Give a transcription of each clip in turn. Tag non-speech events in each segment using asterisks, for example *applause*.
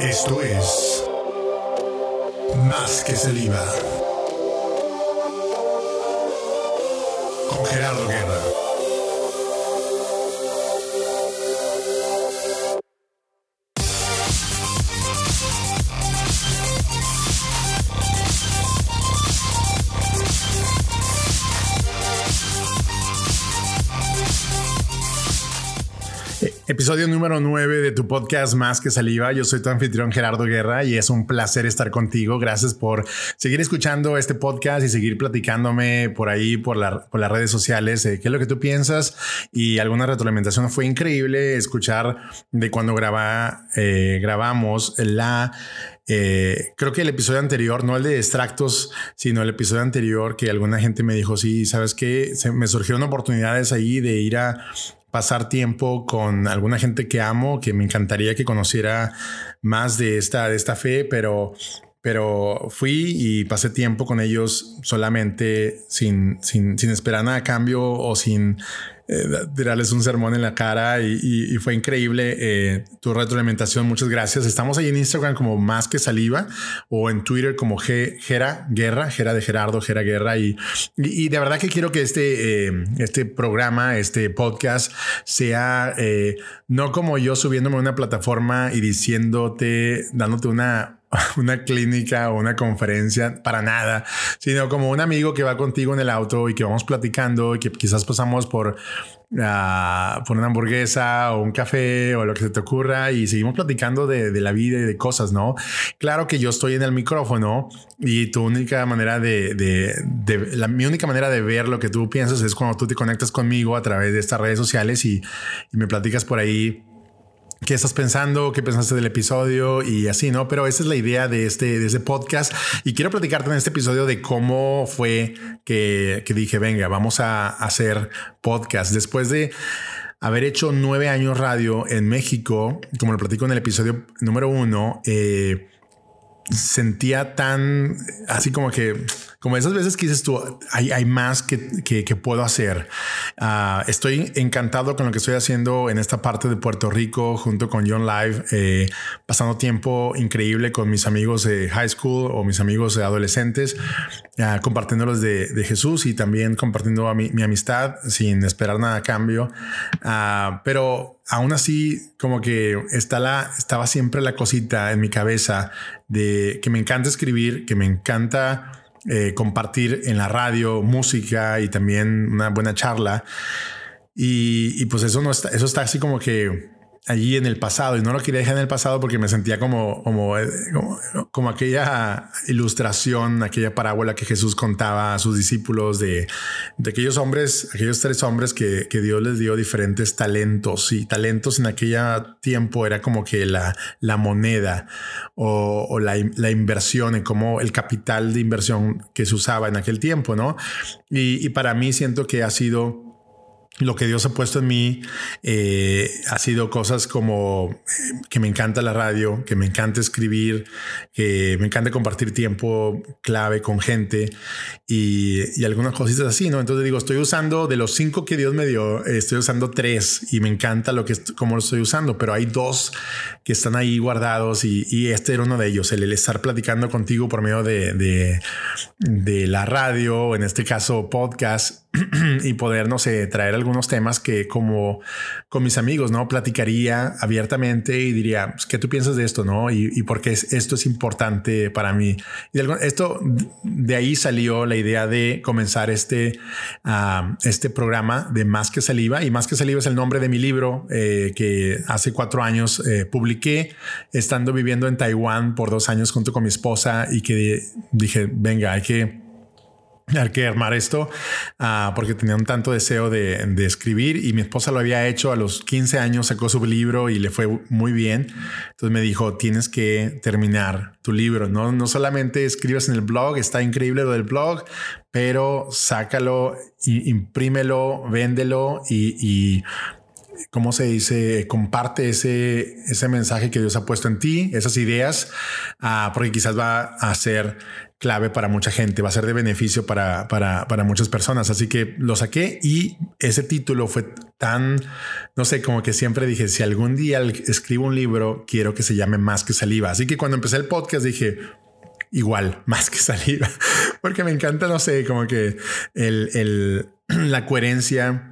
Esto es Más que saliva. Con Gerardo Guerra. Episodio número 9 de tu podcast Más que Saliva. Yo soy tu anfitrión Gerardo Guerra y es un placer estar contigo. Gracias por seguir escuchando este podcast y seguir platicándome por ahí, por, las redes sociales, qué es lo que tú piensas y alguna retroalimentación. Fue increíble escuchar de cuando graba, eh, grabamos la eh, creo que el episodio anterior, no el de extractos, sino el episodio anterior, que alguna gente me dijo, sí, sabes que me surgieron oportunidades ahí de ir a pasar tiempo con alguna gente que amo, que me encantaría que conociera más de esta, de esta fe, pero, pero fui y pasé tiempo con ellos solamente sin, sin, sin esperar nada a cambio o sin eh, tirarles un sermón en la cara y, fue increíble eh, tu retroalimentación. Muchas gracias. Estamos ahí en Instagram como más que saliva o en Twitter como Gera Guerra, Gera de Gerardo, Gera Guerra. Y, y, de verdad que quiero que este, eh, este programa, este podcast sea no como yo subiéndome a una plataforma y diciéndote, dándote una *laughs* una clínica o una conferencia para nada, sino como un amigo que va contigo en el auto y que vamos platicando y que quizás pasamos por, uh, por una hamburguesa o un café o lo que se te ocurra y seguimos platicando de, de, la vida y de cosas, ¿no? Claro que yo estoy en el micrófono y tu única manera de, de, la, mi única manera de ver lo que tú piensas es cuando tú te conectas conmigo a través de estas redes sociales y me platicas por ahí qué estás pensando, qué pensaste del episodio y así, ¿no? Pero esa es la idea de este, de este podcast y quiero platicarte en este episodio de cómo fue que, que dije, venga, vamos a hacer podcast. Después de haber hecho nueve años radio en México, como lo platico en el episodio número uno, eh, sentía tan así como que como esas veces que dices tú, hay, hay más que, que, puedo hacer. Uh, estoy encantado con lo que estoy haciendo en esta parte de Puerto Rico junto con John Live, eh, pasando tiempo increíble con mis amigos de high school o mis amigos de adolescentes, uh, compartiéndolos de, Jesús y también compartiendo mi, mi, amistad sin esperar nada a cambio. Uh, pero aún así, como que está la, estaba siempre la cosita en mi cabeza de que me encanta escribir, que me encanta eh, compartir en la radio música y también una buena charla. Y, y, pues eso no está, eso está así como que allí en el pasado y no lo quería dejar en el pasado porque me sentía como, como, eh, como, aquella ilustración, aquella parábola que Jesús contaba a sus discípulos de, de aquellos hombres, aquellos tres hombres que, que, Dios les dio diferentes talentos y talentos en aquel tiempo era como que la, la moneda o, o la, la, inversión, como el capital de inversión que se usaba en aquel tiempo, ¿no? Y, y para mí siento que ha sido lo que Dios ha puesto en mí eh, ha sido cosas como eh, que me encanta la radio, que me encanta escribir, que me encanta compartir tiempo clave con gente y, algunas cositas así, ¿no? Entonces digo, estoy usando de los cinco que Dios me dio, estoy usando tres y me encanta lo que cómo lo estoy usando, pero hay dos que están ahí guardados y, este era uno de ellos, el, estar platicando contigo por medio de, de, de la radio, en este caso podcast *clears throat* y poder, no sé, traer algunos temas que como con mis amigos, ¿no? Platicaría abiertamente y diría, pues, ¿qué tú piensas de esto, no? Y, y por qué esto es importante para mí. Y esto, de ahí salió la idea de comenzar este, uh, este programa de Más que Saliva. Y Más que Saliva es el nombre de mi libro eh, que hace cuatro años eh, publiqué, estando viviendo en Taiwán por dos años junto con mi esposa y que dije, venga, hay que hay que armar esto uh, porque tenía un tanto deseo de, de, escribir y mi esposa lo había hecho a los 15 años, sacó su libro y le fue muy bien. Entonces me dijo, tienes que terminar tu libro, no, no solamente escribas en el blog, está increíble lo del blog, pero sácalo, imprímelo, véndelo y, y ¿cómo se dice? Comparte ese, ese mensaje que Dios ha puesto en ti, esas ideas, uh, porque quizás va a hacer clave para mucha gente, va a ser de beneficio para, para, para muchas personas. Así que lo saqué y ese título fue tan, no sé, como que siempre dije, si algún día escribo un libro, quiero que se llame Más que saliva. Así que cuando empecé el podcast dije, igual, *laughs* más que saliva, porque me encanta, no sé, como que el, el, *clears throat* la coherencia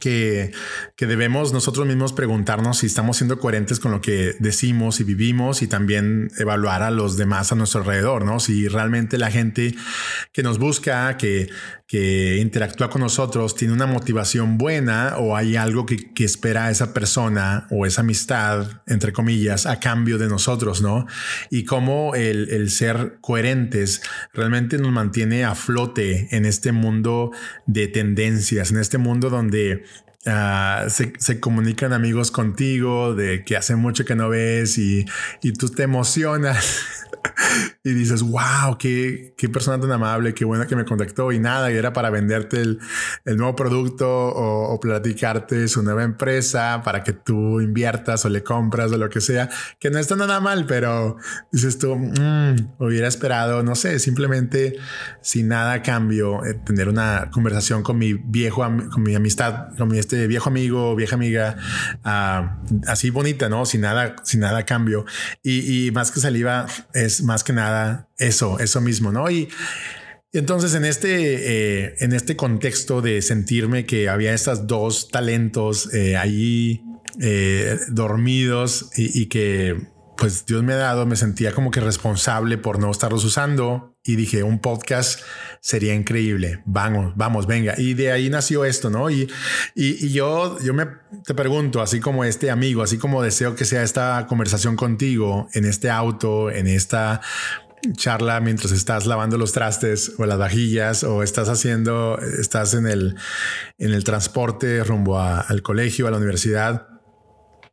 que, debemos nosotros mismos preguntarnos si estamos siendo coherentes con lo que decimos y vivimos y también evaluar a los demás a nuestro alrededor, ¿no? Si realmente la gente que nos busca, que, que interactúa con nosotros, tiene una motivación buena o hay algo que, espera esa persona o esa amistad, entre comillas, a cambio de nosotros, ¿no? Y cómo el, ser coherentes realmente nos mantiene a flote en este mundo de tendencias, en este mundo donde Ah, se, comunican amigos contigo de que hace mucho que no ves y, y tú te emocionas *laughs* *laughs* y dices, wow, qué, qué, persona tan amable, qué buena que me contactó y nada, y era para venderte el, el nuevo producto o, platicarte su nueva empresa para que tú inviertas o le compras o lo que sea, que no está nada mal, pero dices tú, mm, hubiera esperado, no sé, simplemente sin nada a cambio, eh, tener una conversación con mi viejo, con mi amistad, con mi este viejo amigo, vieja amiga, ah, así bonita, ¿no? Sin nada, sin nada a cambio. Y, y más que saliva es más que nada eso, eso mismo, ¿no? Y, entonces en este, eh, en este contexto de sentirme que había estos dos talentos eh, ahí eh, dormidos y, que pues Dios me ha dado, me sentía como que responsable por no estarlos usando y dije, un podcast sería increíble. Vamos, vamos, venga. Y de ahí nació esto, ¿no? Y, y, yo, yo me te pregunto, así como este amigo, así como deseo que sea esta conversación contigo en este auto, en esta charla mientras estás lavando los trastes o las vajillas o estás haciendo, estás en el, en el transporte rumbo al colegio, a la universidad.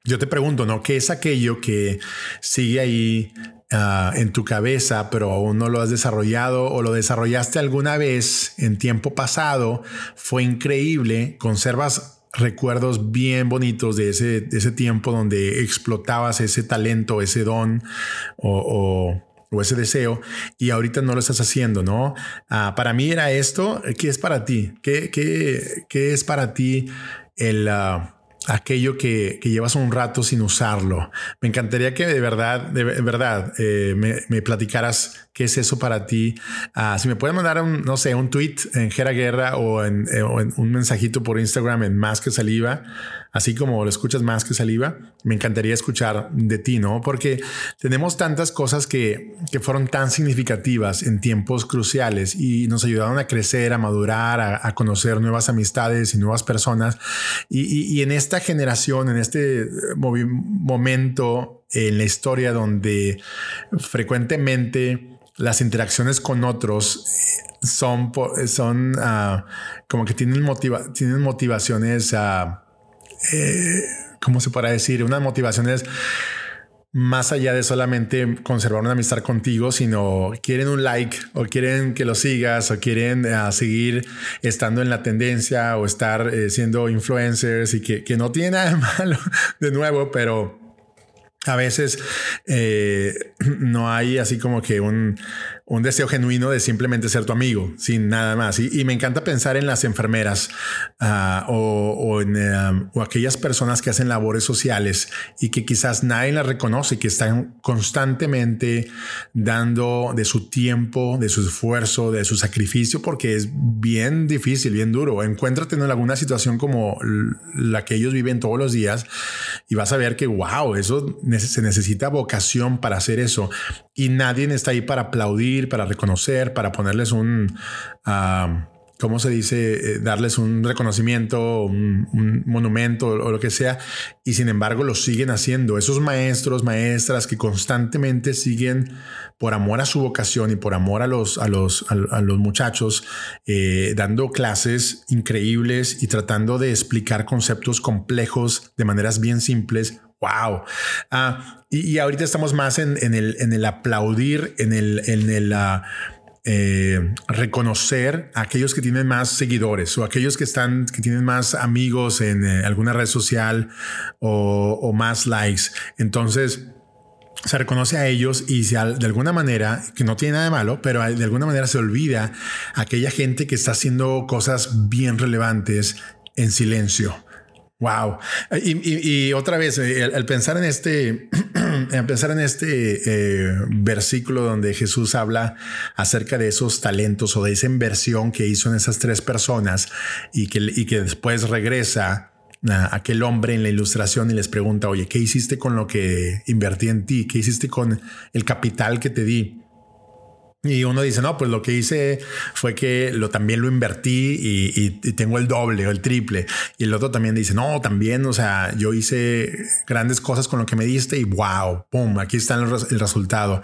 Yo te pregunto, ¿no? ¿Qué es aquello que sigue ahí ah, en tu cabeza, pero aún no lo has desarrollado o lo desarrollaste alguna vez en tiempo pasado? Fue increíble, conservas recuerdos bien bonitos de ese, ese tiempo donde explotabas ese talento, ese don o, ese deseo y ahorita no lo estás haciendo, ¿no? Ah, para mí era esto, ¿qué es para ti? ¿Qué, qué, qué es para ti el... Ah, aquello que, llevas un rato sin usarlo. Me encantaría que de verdad, de verdad, eh, me, platicaras qué es eso para ti. Ah, si me puedes mandar un, no sé, un tweet en Gera Guerra o en, eh, o en, un mensajito por Instagram en Más que Saliva, así como lo escuchas más que saliva, me encantaría escuchar de ti, ¿no? Porque tenemos tantas cosas que, que fueron tan significativas en tiempos cruciales y nos ayudaron a crecer, a madurar, a, conocer nuevas amistades y nuevas personas. Y, en esta generación, en este momento en la historia donde frecuentemente las interacciones con otros son, son uh, como que tienen, motiva tienen motivaciones uh, eh, ¿cómo se podrá decir? Unas motivaciones más allá de solamente conservar una amistad contigo, sino quieren un like o quieren que lo sigas o quieren eh, seguir estando en la tendencia o estar eh, siendo influencers y que, que no tiene nada de malo *laughs* de nuevo, pero a veces eh, *clears throat* no hay así como que un, un, deseo genuino de simplemente ser tu amigo, sin nada más. Y, me encanta pensar en las enfermeras uh, o, en, o, aquellas personas que hacen labores sociales y que quizás nadie las reconoce, que están constantemente dando de su tiempo, de su esfuerzo, de su sacrificio, porque es bien difícil, bien duro. Encuéntrate en alguna situación como la que ellos viven todos los días y vas a ver que, wow, eso se necesita vocación para hacer eso y nadie está ahí para aplaudir, para reconocer, para ponerles un... Uh, ¿cómo se dice? Eh, darles un reconocimiento, un, monumento o, lo que sea, y sin embargo lo siguen haciendo. Esos maestros, maestras que constantemente siguen por amor a su vocación y por amor a los, a los, a, los muchachos, eh, dando clases increíbles y tratando de explicar conceptos complejos de maneras bien simples Wow. Ah, y, ahorita estamos más en, el, en el aplaudir, en el, en el uh, eh, reconocer a aquellos que tienen más seguidores o aquellos que están, que tienen más amigos en eh, alguna red social o, o más likes. Entonces, se reconoce a ellos y se, de alguna manera, que no tiene nada de malo, pero de alguna manera se olvida aquella gente que está haciendo cosas bien relevantes en silencio. Wow. Y, otra vez, eh, al, pensar en este, *clears throat* al pensar en este eh, versículo donde Jesús habla acerca de esos talentos o de esa inversión que hizo en esas tres personas y que, y que después regresa a aquel hombre en la ilustración y les pregunta, oye, ¿qué hiciste con lo que invertí en ti? ¿Qué hiciste con el capital que te di? Y uno dice, no, pues lo que hice fue que lo también lo invertí y, tengo el doble o el triple. Y el otro también dice, no, también, o sea, yo hice grandes cosas con lo que me diste y wow, pum, aquí está el, resultado.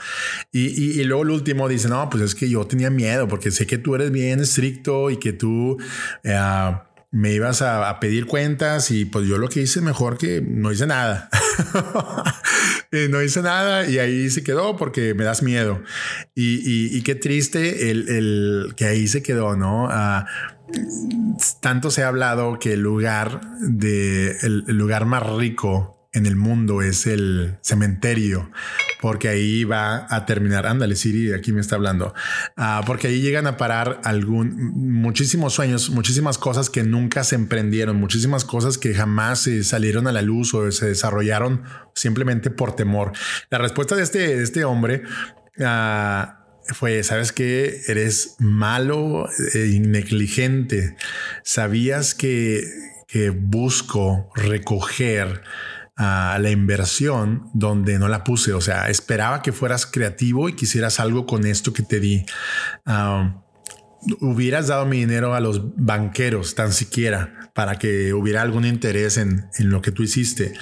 Y, luego el último dice, no, pues es que yo tenía miedo porque sé que tú eres bien estricto y que tú... Eh, me ibas a, pedir cuentas y pues yo lo que hice mejor que no hice nada. *laughs* no hice nada y ahí se quedó porque me das miedo. Y, qué triste el, que ahí se quedó, ¿no? Ah, tanto se ha hablado que el lugar de el lugar más rico en el mundo es el cementerio, porque ahí va a terminar. Ándale, Siri, aquí me está hablando. Ah, porque ahí llegan a parar algún, muchísimos sueños, muchísimas cosas que nunca se emprendieron, muchísimas cosas que jamás salieron a la luz o se desarrollaron simplemente por temor. La respuesta de este, este hombre uh, fue, ¿sabes que Eres malo e negligente. Sabías que, que busco recoger a la inversión donde no la puse. O sea, esperaba que fueras creativo y quisieras algo con esto que te di. hubieras dado mi dinero a los banqueros tan siquiera para que hubiera algún interés en, lo que tú hiciste.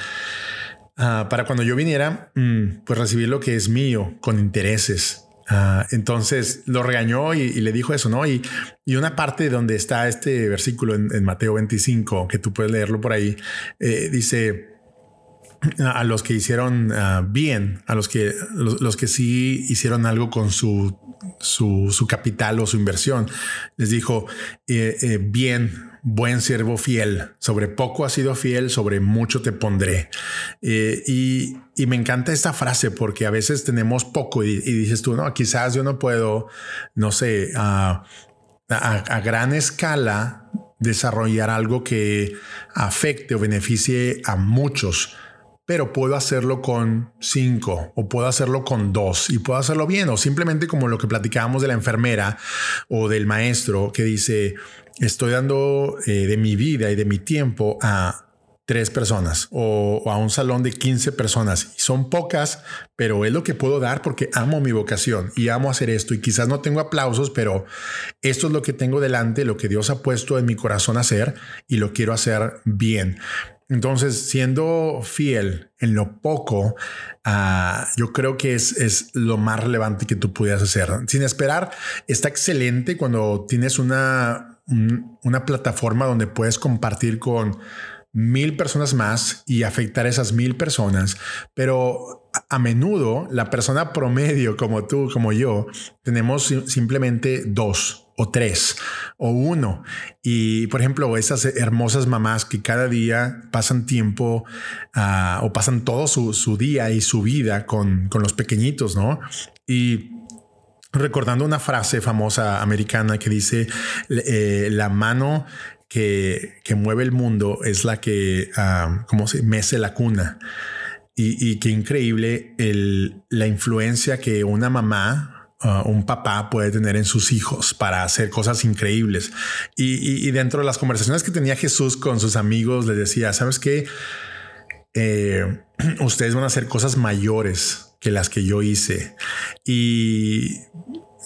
Ah, para cuando yo viniera, mm, pues recibir lo que es mío con intereses. Ah, entonces lo regañó y, le dijo eso, ¿no? Y, y, una parte donde está este versículo en, Mateo 25, que tú puedes leerlo por ahí, eh, dice, a los que hicieron ah, bien, a los que, los, que sí hicieron algo con su, su, capital o su inversión. Les dijo, eh, eh, bien, buen siervo fiel, sobre poco has sido fiel, sobre mucho te pondré. Eh, y, me encanta esta frase porque a veces tenemos poco y, dices tú, no, quizás yo no puedo, no sé, a, a gran escala desarrollar algo que afecte o beneficie a muchos pero puedo hacerlo con cinco o puedo hacerlo con dos y puedo hacerlo bien o simplemente como lo que platicábamos de la enfermera o del maestro que dice estoy dando eh, de mi vida y de mi tiempo a tres personas o, a un salón de 15 personas. Son pocas, pero es lo que puedo dar porque amo mi vocación y amo hacer esto. Y quizás no tengo aplausos, pero esto es lo que tengo delante, lo que Dios ha puesto en mi corazón hacer y lo quiero hacer bien. Entonces, siendo fiel en lo poco, ah, yo creo que es, es, lo más relevante que tú pudieras hacer. Sin esperar, está excelente cuando tienes una, una plataforma donde puedes compartir con mil personas más y afectar a esas mil personas, pero a menudo la persona promedio como tú, como yo, tenemos simplemente dos o tres o uno. Y por ejemplo, esas hermosas mamás que cada día pasan tiempo ah, o pasan todo su, día y su vida con, los pequeñitos, ¿no? Y recordando una frase famosa americana que dice, eh, la mano que, mueve el mundo es la que, uh, ¿cómo se mece la cuna? Y, y qué increíble el, la influencia que una mamá Uh, un papá puede tener en sus hijos para hacer cosas increíbles. Y, dentro de las conversaciones que tenía Jesús con sus amigos, les decía, ¿sabes qué? Eh, *clears throat* ustedes van a hacer cosas mayores que las que yo hice. Y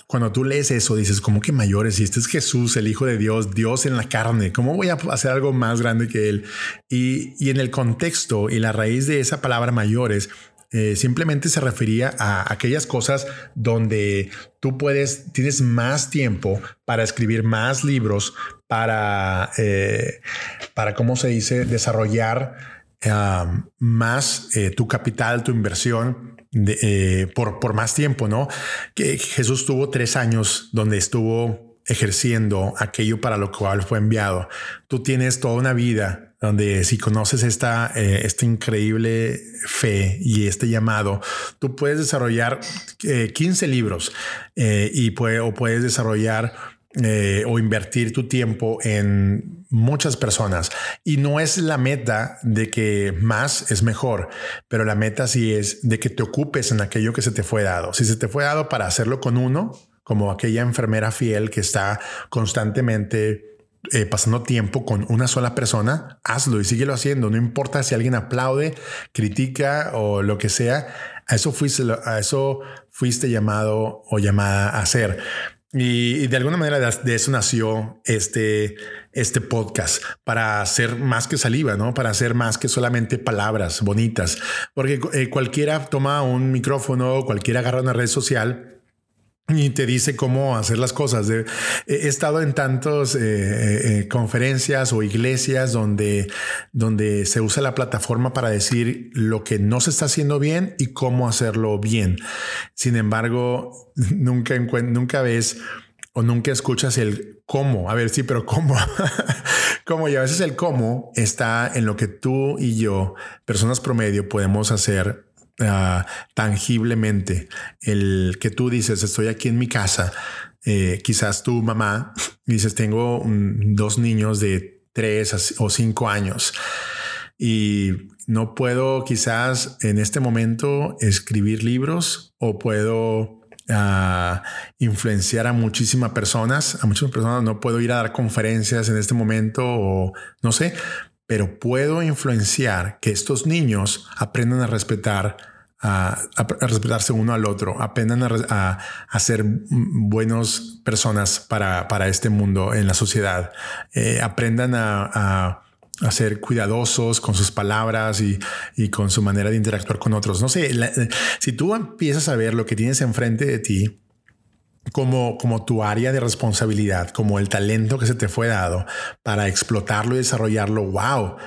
cuando tú lees eso, dices, ¿cómo que mayores? Y este es Jesús, el Hijo de Dios, Dios en la carne. ¿Cómo voy a hacer algo más grande que Él? Y en el contexto y la raíz de esa palabra mayores eh, simplemente se refería a aquellas cosas donde tú puedes, tienes más tiempo para escribir más libros, para, eh, para ¿cómo se dice?, desarrollar más eh, tu capital, tu inversión por, por más tiempo, ¿no? Que Jesús tuvo tres años donde estuvo ejerciendo aquello para lo cual fue enviado. Tú tienes toda una vida donde si conoces esta, eh, esta increíble fe y este llamado, tú puedes desarrollar 15 libros y puede, o puedes desarrollar o invertir tu tiempo en muchas personas. Y no es la meta de que más es mejor, pero la meta sí es de que te ocupes en aquello que se te fue dado. Si se te fue dado para hacerlo con uno, como aquella enfermera fiel que está constantemente eh, pasando tiempo con una sola persona, hazlo y síguelo haciendo. No importa si alguien aplaude, critica o lo que sea. A eso fuiste, a eso fuiste llamado o llamada a hacer. Y, de alguna manera de, eso nació este, este podcast para hacer más que saliva, ¿no? Para hacer más que solamente palabras bonitas. Porque eh, cualquiera toma un micrófono, cualquiera agarra una red social y te dice cómo hacer las cosas. He estado en tantas eh, eh, conferencias o iglesias donde, donde se usa la plataforma para decir lo que no se está haciendo bien y cómo hacerlo bien. Sin embargo, *laughs* nunca, nunca ves o nunca escuchas el cómo. A ver, sí, pero cómo. *laughs* cómo y a veces el cómo está en lo que tú y yo, personas promedio, podemos hacer Ah, tangiblemente. El que tú dices, estoy aquí en mi casa, eh, quizás tu mamá, dices, tengo dos niños de tres o cinco años y no puedo quizás en este momento escribir libros o puedo ah, influenciar a muchísimas personas, a muchas personas, no puedo ir a dar conferencias en este momento o no sé, pero puedo influenciar que estos niños aprendan a respetar a, respetarse uno al otro, aprendan a, ser buenas personas para, para, este mundo en la sociedad, eh, aprendan a, a, ser cuidadosos con sus palabras y, y, con su manera de interactuar con otros. No sé, si tú empiezas a ver lo que tienes enfrente de ti, como, como tu área de responsabilidad, como el talento que se te fue dado para explotarlo y desarrollarlo, wow,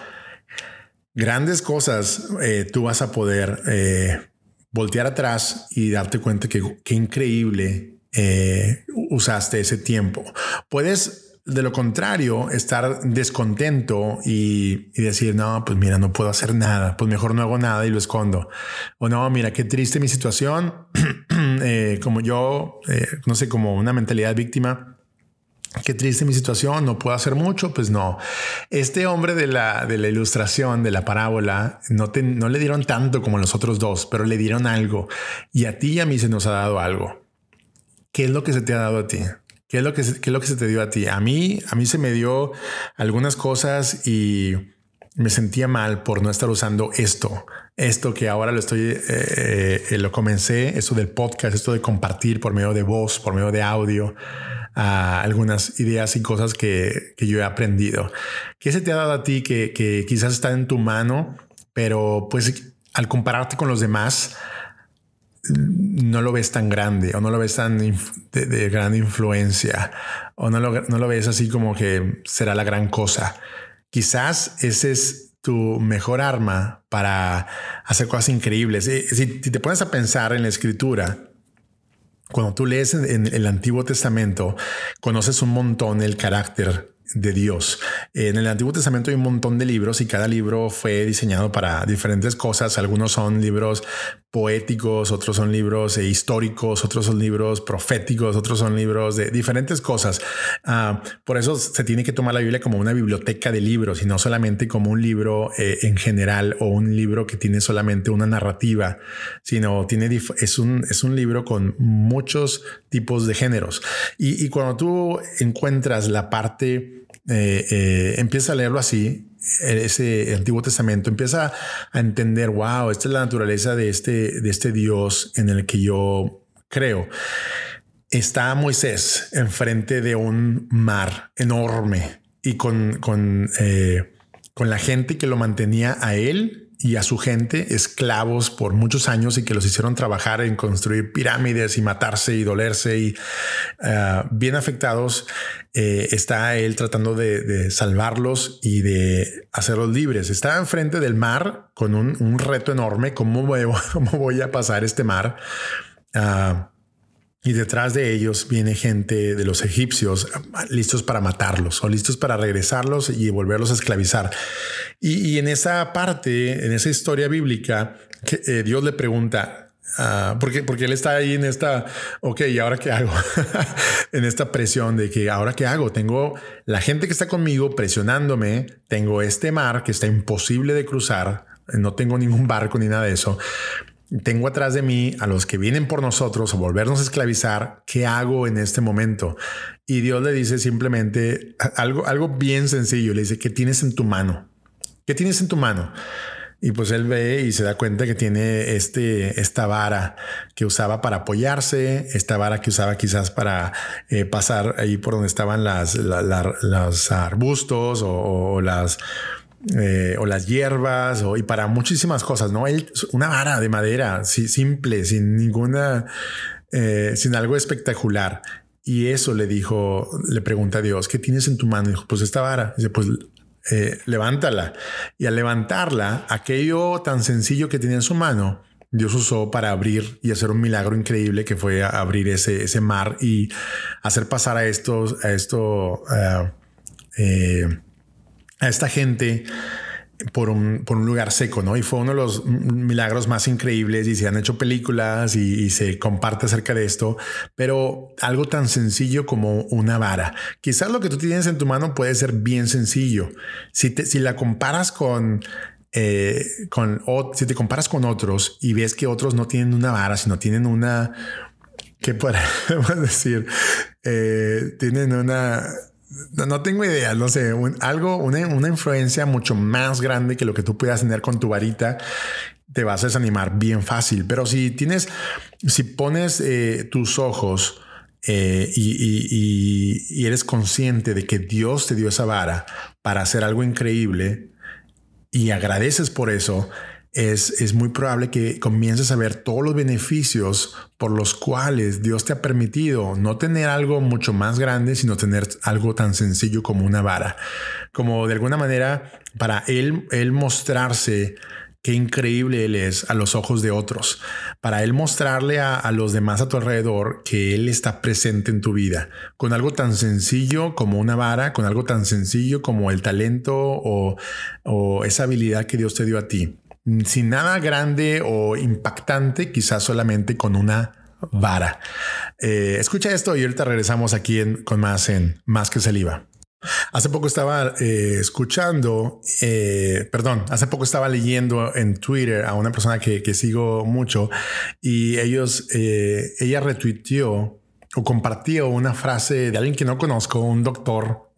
grandes cosas eh, tú vas a poder eh, voltear atrás y darte cuenta que qué increíble eh, usaste ese tiempo. Puedes de lo contrario, estar descontento y, decir, no, pues mira, no puedo hacer nada, pues mejor no hago nada y lo escondo. O no, mira, qué triste mi situación, *clears throat* como yo, no sé, como una mentalidad víctima qué triste mi situación, no puedo hacer mucho, pues no. Este hombre de la, de la ilustración, de la parábola, no, te, no le dieron tanto como los otros dos, pero le dieron algo. Y a ti y a mí se nos ha dado algo. ¿Qué es lo que se te ha dado a ti? ¿Qué es lo que, qué es lo que se te dio a ti? A mí, a mí se me dio algunas cosas y me sentía mal por no estar usando esto, esto que ahora lo estoy, eh, eh, lo comencé, esto del podcast, esto de compartir por medio de voz, por medio de audio algunas ideas y cosas que, yo he aprendido. ¿Qué se te ha dado a ti que, quizás está en tu mano, pero pues al compararte con los demás, no lo ves tan grande o no lo ves tan de, gran influencia o no lo, no lo ves así como que será la gran cosa. Quizás ese es tu mejor arma para hacer cosas increíbles. Si, te pones a pensar en la escritura, cuando tú lees en, el Antiguo Testamento, conoces un montón el carácter de Dios. En el Antiguo Testamento hay un montón de libros y cada libro fue diseñado para diferentes cosas. Algunos son libros poéticos, otros son libros eh, históricos, otros son libros proféticos, otros son libros de diferentes cosas. Ah, por eso se tiene que tomar la Biblia como una biblioteca de libros y no solamente como un libro eh, en general o un libro que tiene solamente una narrativa, sino tiene es un, es un libro con muchos tipos de géneros. Y, y cuando tú encuentras la parte, eh, empieza a leerlo así, ese Antiguo Testamento, empieza a entender, wow, esta es la naturaleza de este, de este Dios en el que yo creo. Está Moisés enfrente de un mar enorme y con, con, eh, con la gente que lo mantenía a él y a su gente esclavos por muchos años y que los hicieron trabajar en construir pirámides y matarse y dolerse y eh, bien afectados, eh, está él tratando de, salvarlos y de hacerlos libres. Está enfrente del mar con un, reto enorme. ¿Cómo voy, *laughs* ¿Cómo voy, a pasar este mar? Ah, y detrás de ellos viene gente de los egipcios listos para matarlos o listos para regresarlos y volverlos a esclavizar. Y, en esa parte, en esa historia bíblica, que, eh, Dios le pregunta, Uh, porque, porque él está ahí en esta, ok, ¿y ahora qué hago? *laughs* en esta presión de que ahora qué hago? Tengo la gente que está conmigo presionándome, tengo este mar que está imposible de cruzar, no tengo ningún barco ni nada de eso. Tengo atrás de mí a los que vienen por nosotros a volvernos a esclavizar. ¿Qué hago en este momento? Y Dios le dice simplemente algo, algo bien sencillo. Le dice, ¿qué tienes en tu mano? ¿Qué tienes en tu mano? Y pues él ve y se da cuenta que tiene este, esta vara que usaba para apoyarse, esta vara que usaba quizás para eh, pasar ahí por donde estaban las, los arbustos o, las eh, o las hierbas o, y para muchísimas cosas, ¿no? Él, una vara de madera, simple, sin ninguna, eh, sin algo espectacular. Y eso le dijo, le pregunta a Dios, ¿qué tienes en tu mano? dijo, pues esta vara. dice, pues eh, levántala. Y al levantarla, aquello tan sencillo que tenía en su mano, Dios usó para abrir y hacer un milagro increíble que fue abrir ese, ese mar y hacer pasar a estos, a esto, a esta gente por un, por un, lugar seco, ¿no? Y fue uno de los milagros más increíbles y se han hecho películas y, se comparte acerca de esto, pero algo tan sencillo como una vara. Quizás lo que tú tienes en tu mano puede ser bien sencillo. Si, te, si la comparas con... Eh, con si te comparas con otros y ves que otros no tienen una vara, sino tienen una, ¿qué podemos *laughs* decir? Eh, tienen una, no, tengo idea, no sé, algo, una, influencia mucho más grande que lo que tú puedas tener con tu varita, te vas a desanimar bien fácil. Pero si tienes, si pones eh, tus ojos eh, y, eres consciente de que Dios te dio esa vara para hacer algo increíble y agradeces por eso, es, muy probable que comiences a ver todos los beneficios por los cuales Dios te ha permitido no tener algo mucho más grande, sino tener algo tan sencillo como una vara. Como de alguna manera para Él, él mostrarse qué increíble Él es a los ojos de otros, para Él mostrarle a, los demás a tu alrededor que Él está presente en tu vida, con algo tan sencillo como una vara, con algo tan sencillo como el talento o esa habilidad que Dios te dio a ti sin nada grande o impactante, quizás solamente con una vara. Eh, escucha esto y ahorita regresamos aquí con más en Más que Saliva. Hace poco estaba eh, escuchando, eh, perdón, hace poco estaba leyendo en Twitter a una persona que, sigo mucho y ellos, ella retuiteó o compartió una frase de alguien que no conozco, un doctor,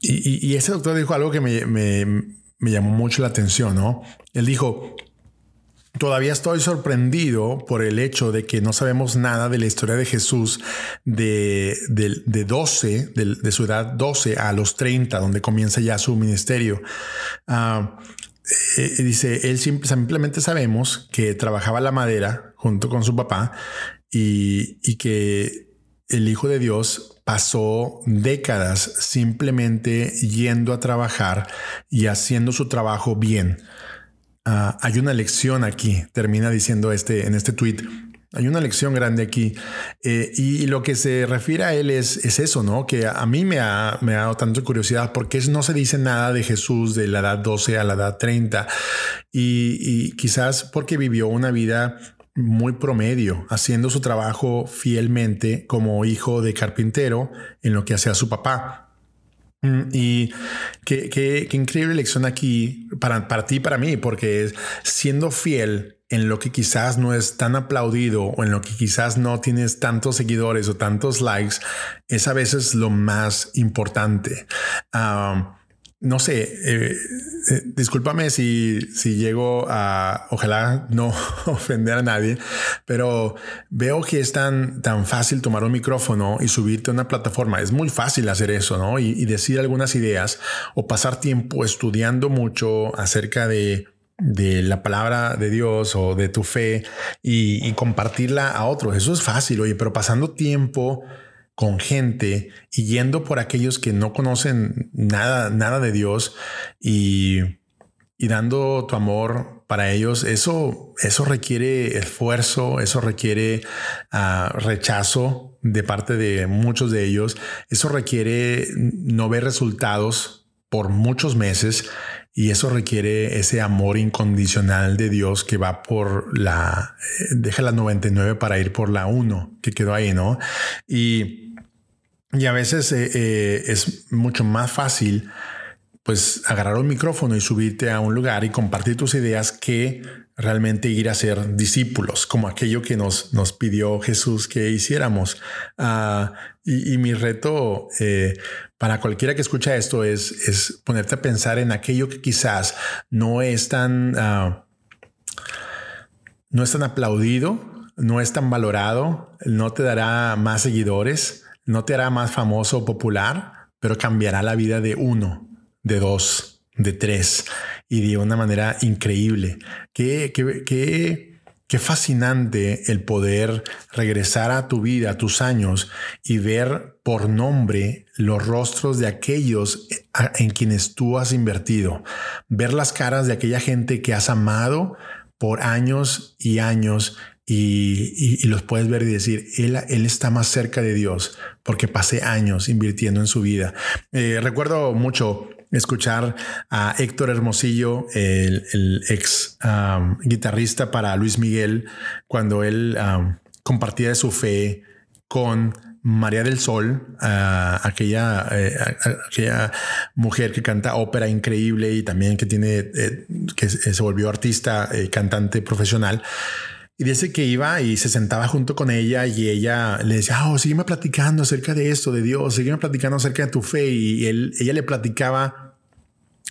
y, ese doctor dijo algo que me, me llamó mucho la atención, ¿no? Él dijo, Todavía estoy sorprendido por el hecho de que no sabemos nada de la historia de Jesús de, de, 12, de, su edad 12 a los 30, donde comienza ya su ministerio. Ah, eh, dice, él simplemente sabemos que trabajaba la madera junto con su papá y, y que el Hijo de Dios pasó décadas simplemente yendo a trabajar y haciendo su trabajo bien. Ah, hay una lección aquí, termina diciendo este en este tweet. Hay una lección grande aquí eh, y, lo que se refiere a él es, es eso, ¿no? Que a, mí me ha, me ha dado tanta curiosidad porque no se dice nada de Jesús de la edad 12 a la edad 30 y, y quizás porque vivió una vida muy promedio, haciendo su trabajo fielmente como hijo de carpintero en lo que hacía su papá. Mm, y qué, qué, increíble lección aquí para, para ti y para mí, porque siendo fiel en lo que quizás no es tan aplaudido o en lo que quizás no tienes tantos seguidores o tantos likes, es a veces lo más importante. Ah, no sé, eh, eh, discúlpame si, si llego a, ojalá no *laughs* ofender a nadie, pero veo que es tan, tan fácil tomar un micrófono y subirte a una plataforma. Es muy fácil hacer eso, ¿no? Y, decir algunas ideas o pasar tiempo estudiando mucho acerca de, de la palabra de Dios o de tu fe y, y compartirla a otros. Eso es fácil, oye, pero pasando tiempo con gente y yendo por aquellos que no conocen nada, nada de Dios y, y dando tu amor para ellos, eso, eso requiere esfuerzo, eso requiere ah, rechazo de parte de muchos de ellos, eso requiere no ver resultados por muchos meses y eso requiere ese amor incondicional de Dios que va por la, eh, deja la 99 para ir por la 1 que quedó ahí, ¿no? Y, y a veces eh, eh, es mucho más fácil pues agarrar un micrófono y subirte a un lugar y compartir tus ideas que realmente ir a ser discípulos, como aquello que nos, nos pidió Jesús que hiciéramos. Ah, y, mi reto para cualquiera que escucha esto es, es ponerte a pensar en aquello que quizás no es tan, ah, no es tan aplaudido, no es tan valorado, no te dará más seguidores, no te hará más famoso o popular, pero cambiará la vida de uno, de dos, de tres y de una manera increíble. Qué, qué, qué fascinante el poder regresar a tu vida, a tus años y ver por nombre los rostros de aquellos en quienes tú has invertido. Ver las caras de aquella gente que has amado por años y años y, los puedes ver y decir, él, él, está más cerca de Dios porque pasé años invirtiendo en su vida. Eh, recuerdo mucho escuchar a Héctor Hermosillo, el, ex guitarrista para Luis Miguel, cuando él compartía de su fe con María del Sol, aquella, eh, aquella mujer que canta ópera increíble y también que tiene, eh, que se volvió artista, eh, cantante profesional. Y dice que iba y se sentaba junto con ella y ella le decía, oh, sígueme platicando acerca de esto, de Dios, sígueme platicando acerca de tu fe. Y él, ella le platicaba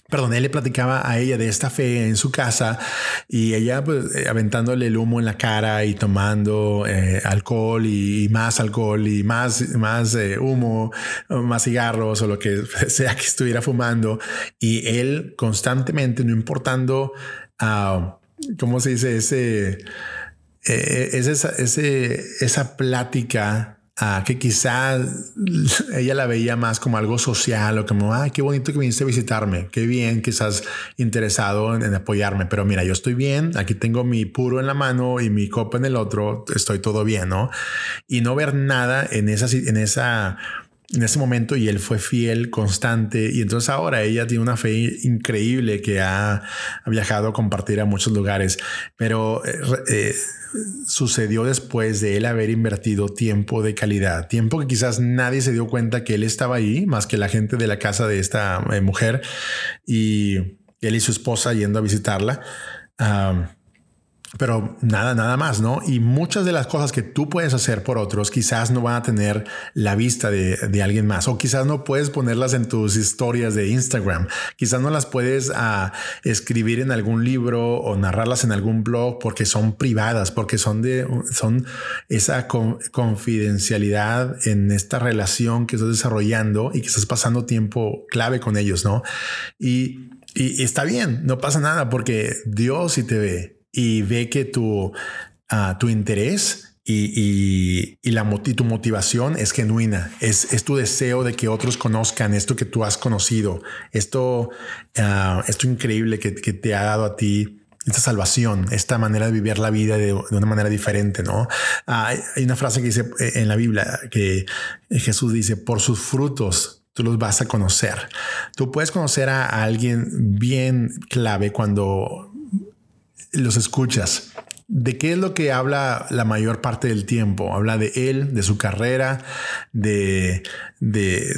Perdón, él le platicaba a ella de esta fe en su casa y ella pues, eh, aventándole el humo en la cara y tomando eh, alcohol y, más alcohol y más, más eh, humo, más cigarros o lo que *laughs* sea que estuviera fumando. Y él constantemente, no importando, uh, ¿cómo se dice? Ese eh, es esa, esa plática ah, que quizás *laughs* ella la veía más como algo social o como, ah, qué bonito que viniste a visitarme, qué bien que estás interesado en, apoyarme, pero mira, yo estoy bien, aquí tengo mi puro en la mano y mi copa en el otro, estoy todo bien, ¿no? Y no ver nada en esa, en esa en ese momento y él fue fiel, constante y entonces ahora ella tiene una fe increíble que ha, viajado a compartir a muchos lugares, pero eh, eh, sucedió después de él haber invertido tiempo de calidad, tiempo que quizás nadie se dio cuenta que él estaba ahí, más que la gente de la casa de esta eh, mujer y él y su esposa yendo a visitarla. Pero nada, nada más, ¿no? Y muchas de las cosas que tú puedes hacer por otros quizás no van a tener la vista de, alguien más o quizás no puedes ponerlas en tus historias de Instagram, quizás no las puedes ah, escribir en algún libro o narrarlas en algún blog porque son privadas, porque son de son esa confidencialidad en esta relación que estás desarrollando y que estás pasando tiempo clave con ellos, ¿no? Y, y está bien, no pasa nada porque Dios sí te ve y ve que tu, ah, tu interés y, y, la, tu motivación es genuina, es, es, tu deseo de que otros conozcan esto que tú has conocido, esto, uh, esto increíble que, que, te ha dado a ti. Esta salvación, esta manera de vivir la vida de, de una manera diferente, ¿no? hay una frase que dice eh, en la Biblia que Jesús dice, por sus frutos tú los vas a conocer. Tú puedes conocer a alguien bien clave cuando los escuchas. ¿De qué es lo que habla la mayor parte del tiempo? Habla de él, de su carrera, de, de,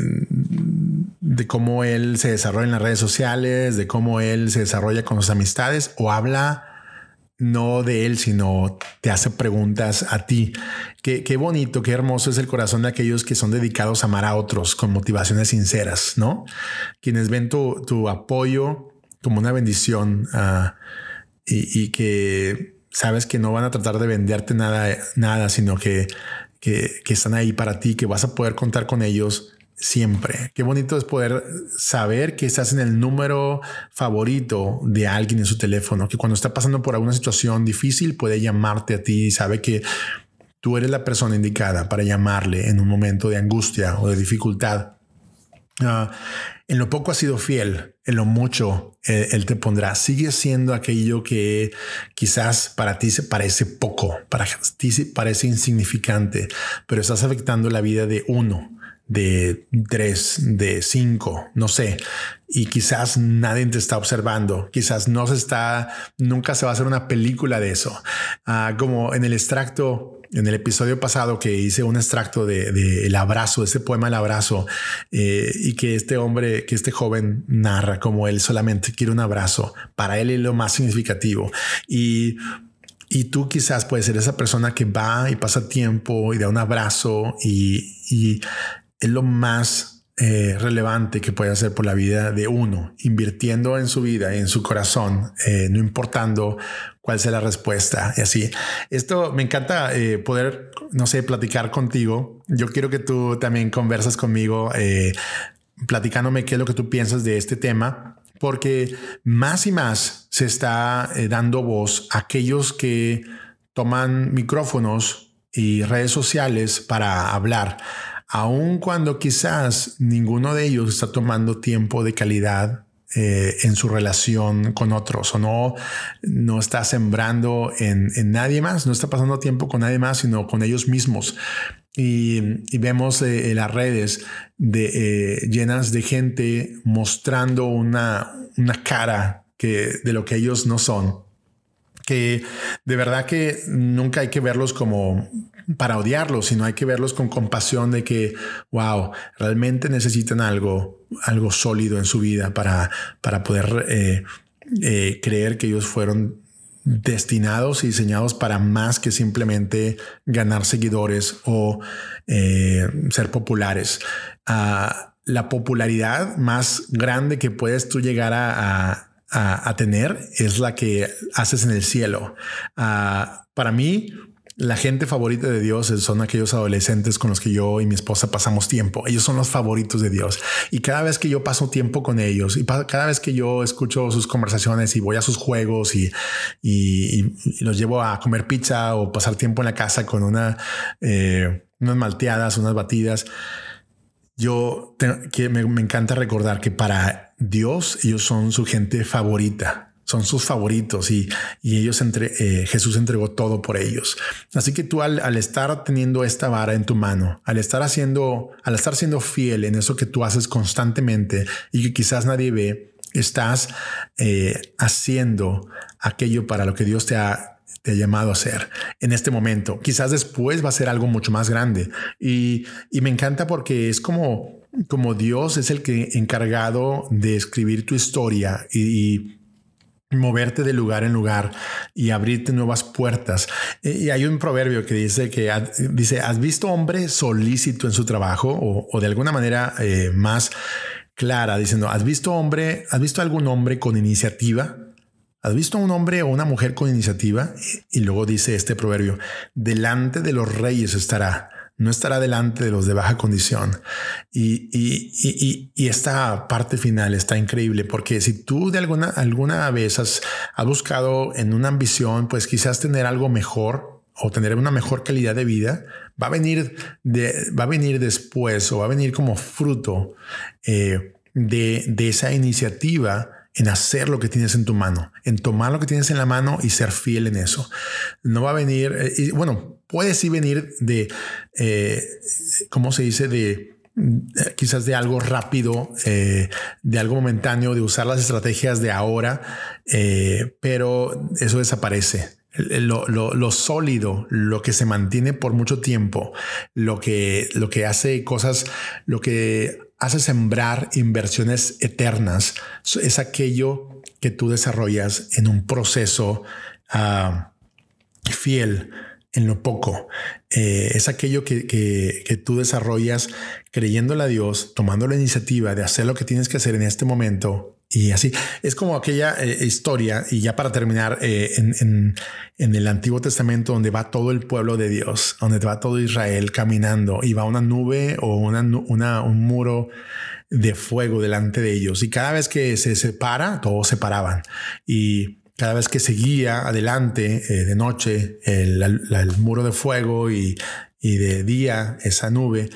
de, cómo él se desarrolla en las redes sociales, de cómo él se desarrolla con sus amistades, o habla no de él, sino te hace preguntas a ti. Qué, qué bonito, qué hermoso es el corazón de aquellos que son dedicados a amar a otros con motivaciones sinceras, ¿no? Quienes ven tu, tu apoyo como una bendición. a y, que sabes que no van a tratar de venderte nada, nada sino que, que, están ahí para ti, que vas a poder contar con ellos siempre. Qué bonito es poder saber que estás en el número favorito de alguien en su teléfono, que cuando está pasando por alguna situación difícil puede llamarte a ti y sabe que tú eres la persona indicada para llamarle en un momento de angustia o de dificultad. Ah, En lo poco has sido fiel, en lo mucho eh, Él te pondrá. Sigue siendo aquello que quizás para ti se parece poco, para ti se parece insignificante, pero estás afectando la vida de uno, de tres, de cinco, no sé. Y quizás nadie te está observando. Quizás no se está, nunca se va a hacer una película de eso. Ah, como en el extracto en el episodio pasado que hice un extracto de, El abrazo, ese poema El abrazo, eh, y que este hombre, que este joven narra como él solamente quiere un abrazo. Para él es lo más significativo. Y y tú quizás puedes ser esa persona que va y pasa tiempo y da un abrazo y, y es lo más eh, relevante que puede hacer por la vida de uno, invirtiendo en su vida, en su corazón, eh, no importando cuál sea la respuesta y así. Esto me encanta eh, poder, no sé, platicar contigo. Yo quiero que tú también conversas conmigo, platicándome qué es lo que tú piensas de este tema, porque más y más se está dando voz a aquellos que toman micrófonos y redes sociales para hablar aun cuando quizás ninguno de ellos está tomando tiempo de calidad eh, en su relación con otros o no, no está sembrando en, nadie más, no está pasando tiempo con nadie más, sino con ellos mismos. Y, vemos eh, las redes de, eh, llenas de gente mostrando una, una cara que, de lo que ellos no son que de verdad que nunca hay que verlos como para odiarlos, sino hay que verlos con compasión de que, wow, realmente necesitan algo, algo sólido en su vida para, para poder eh, eh, creer que ellos fueron destinados y diseñados para más que simplemente ganar seguidores o eh, ser populares. Ah, la popularidad más grande que puedes tú llegar a, tener es la que haces en el cielo. Ah, para mí, la gente favorita de Dios son aquellos adolescentes con los que yo y mi esposa pasamos tiempo. Ellos son los favoritos de Dios. Y cada vez que yo paso tiempo con ellos y cada vez que yo escucho sus conversaciones y voy a sus juegos y, los llevo a comer pizza o pasar tiempo en la casa con una, eh, unas malteadas, unas batidas, yo que me encanta recordar que para Dios ellos son su gente favorita son sus favoritos y, ellos entre eh, Jesús entregó todo por ellos. Así que tú al, estar teniendo esta vara en tu mano, al estar haciendo, al estar siendo fiel en eso que tú haces constantemente y que quizás nadie ve, estás eh, haciendo aquello para lo que Dios te ha, te ha llamado a hacer en este momento. Quizás después va a ser algo mucho más grande y, me encanta porque es como como Dios es el que encargado de escribir tu historia y moverte de lugar en lugar y abrirte nuevas puertas. Y hay un proverbio que dice que dice, ¿has visto hombre solícito en su trabajo? O, de alguna manera eh, más clara, diciendo, ¿has visto hombre, has visto algún hombre con iniciativa? ¿Has visto a un hombre o una mujer con iniciativa? Y luego dice este proverbio, delante de los reyes estará no estará delante de los de baja condición. Y, esta parte final está increíble porque si tú de alguna, alguna vez has, buscado en una ambición, pues quizás tener algo mejor o tener una mejor calidad de vida, va a venir, de, va a venir después o va a venir como fruto eh, de, de esa iniciativa en hacer lo que tienes en tu mano, en tomar lo que tienes en la mano y ser fiel en eso. No va a venir, eh, y bueno, puede sí venir de, eh, ¿cómo se dice? De eh, quizás de algo rápido, de algo momentáneo, de usar las estrategias de ahora, pero eso desaparece. Lo, lo, sólido, lo que se mantiene por mucho tiempo, lo que, lo que hace cosas, lo que hace sembrar inversiones eternas es aquello que tú desarrollas en un proceso ah, fiel en lo poco. Eh, es aquello que, que, tú desarrollas creyéndole a Dios, tomando la iniciativa de hacer lo que tienes que hacer en este momento y así es como aquella eh, historia, y ya para terminar, eh, en, el Antiguo Testamento, donde va todo el pueblo de Dios, donde va todo Israel caminando y va una nube o una, un muro de fuego delante de ellos. Y cada vez que se separa, todos se paraban. Y cada vez que seguía adelante eh, de noche el, muro de fuego y, y, de día esa nube,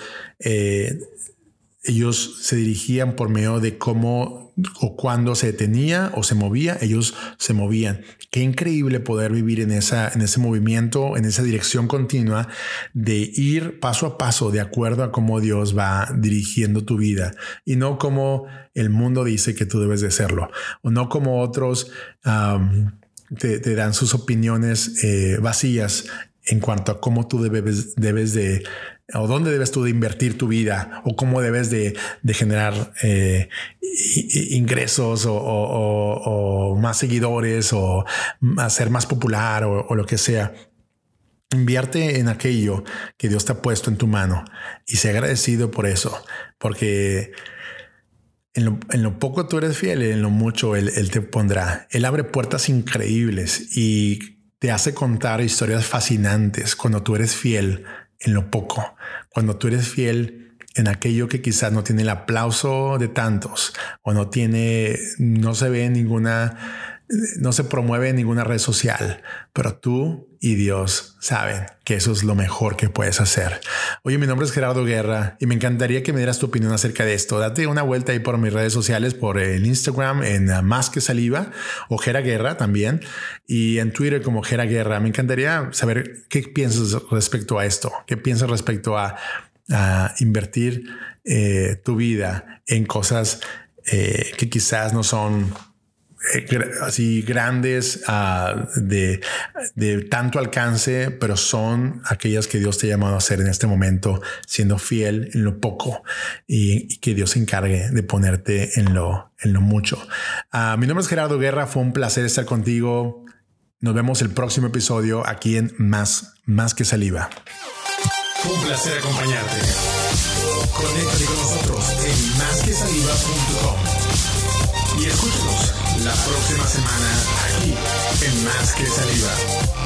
ellos se dirigían por medio de cómo o cuando se detenía o se movía, ellos se movían. Qué increíble poder vivir en, esa, en ese movimiento, en esa dirección continua de ir paso a paso de acuerdo a cómo Dios va dirigiendo tu vida y no como el mundo dice que tú debes de serlo o no como otros te, dan sus opiniones eh, vacías en cuanto a cómo tú debes, debes de o dónde debes tú de invertir tu vida o cómo debes de, generar eh, ingresos o, más seguidores o ser más popular o, lo que sea. Invierte en aquello que Dios te ha puesto en tu mano y sé agradecido por eso, porque en lo, en lo, poco tú eres fiel, en lo mucho él, él, te pondrá. Él abre puertas increíbles y te hace contar historias fascinantes cuando tú eres fiel en lo poco, cuando tú eres fiel en aquello que quizás no tiene el aplauso de tantos o no tiene, no se ve ninguna, no se promueve en ninguna red social, pero tú y Dios saben que eso es lo mejor que puedes hacer. Oye, mi nombre es Gerardo Guerra y me encantaría que me dieras tu opinión acerca de esto. Date una vuelta ahí por mis redes sociales, por el Instagram en Más que Saliva o Gera Guerra también y en Twitter como Gera Guerra. Me encantaría saber qué piensas respecto a esto, qué piensas respecto a, invertir eh, tu vida en cosas eh, que quizás no son así grandes ah, de, tanto alcance, pero son aquellas que Dios te ha llamado a hacer en este momento, siendo fiel en lo poco y, que Dios se encargue de ponerte en lo, en lo mucho. Ah, mi nombre es Gerardo Guerra, fue un placer estar contigo. Nos vemos el próximo episodio aquí en Más, Más que Saliva. Un placer acompañarte. Conéctate con nosotros en másquesaliva.com y escúchanos la próxima semana aquí en Más que Saliva.